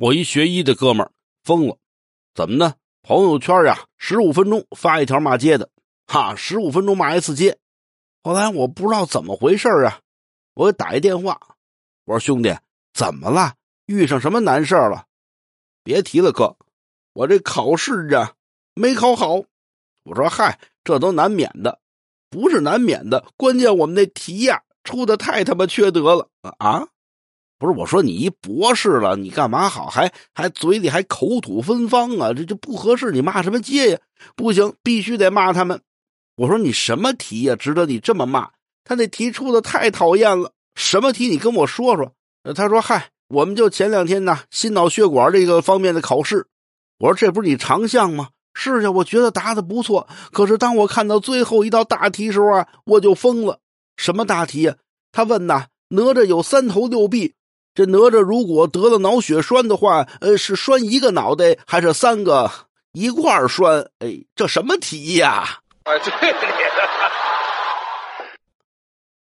我一学医的哥们儿疯了，怎么呢？朋友圈呀，十五分钟发一条骂街的，哈，十五分钟骂一次街。后来我不知道怎么回事啊，我给打一电话，我说兄弟，怎么了？遇上什么难事了？别提了，哥，我这考试啊没考好。我说嗨，这都难免的，不是难免的，关键我们那题呀出的太他妈缺德了啊！不是我说你一博士了，你干嘛好还还嘴里还口吐芬芳啊？这就不合适，你骂什么街呀？不行，必须得骂他们。我说你什么题呀，值得你这么骂？他那题出的太讨厌了。什么题？你跟我说说。他说嗨，我们就前两天呢，心脑血管这个方面的考试。我说这不是你长项吗？是呀，我觉得答的不错。可是当我看到最后一道大题时候啊，我就疯了。什么大题呀？他问呐，哪吒有三头六臂。这哪吒如果得了脑血栓的话，呃，是栓一个脑袋还是三个一块儿栓？哎，这什么题呀？啊，对。